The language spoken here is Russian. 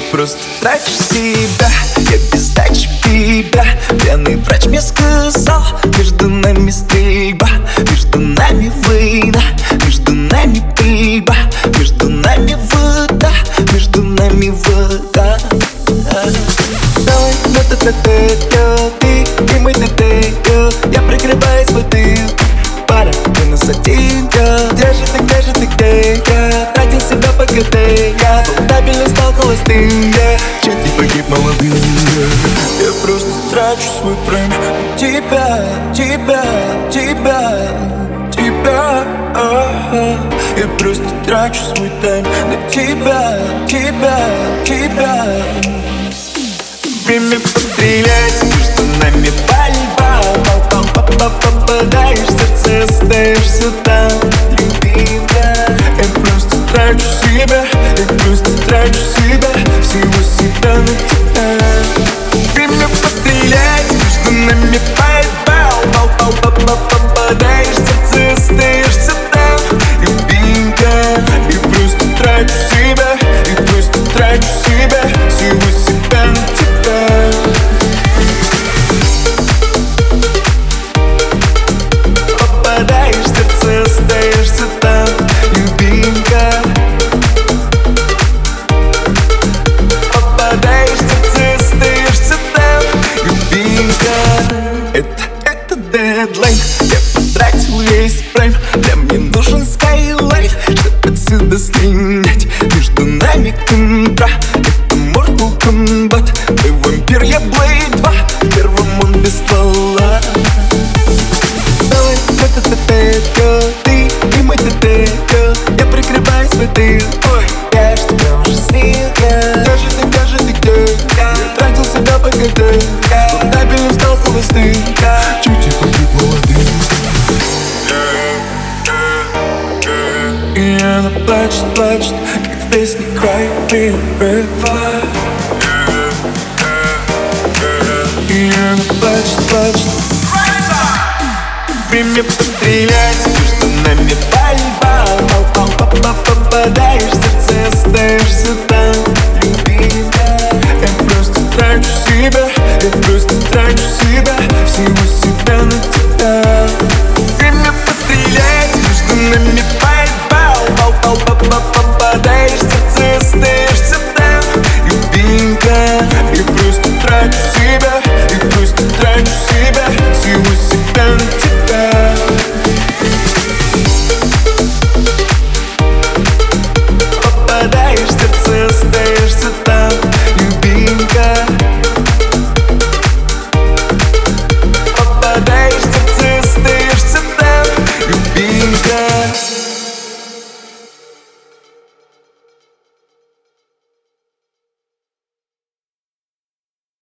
просто трачу себя Я без дачи тебя. Пьяный врач мне сказал Между нами стрельба Между нами война Между нами пыльба Между нами вода Между нами вода. Давай на т т т Ты и мой т т Я прикрываюсь бутылкой Пара, ты нас один Где же ты, где же ты, где я? Тратил себя по КТ Я холостым yeah. Чуть не погиб молодым. Я просто трачу свой прайм Тебя, тебя, тебя, тебя. Я просто трачу свой тайм на тебя, тебя, тебя Время пострелять, между нами пальба Попадаешь в сердце, остаешься там, любимая Я просто трачу себя, просто холостым Чуть не погиб молодым И она плачет, плачет Как в песне Cry Me a River И она плачет, плачет. Время пострелять Между нами пальба Попадаешь сердце, остаешься там. Любимая Я просто трачу себя Я просто se você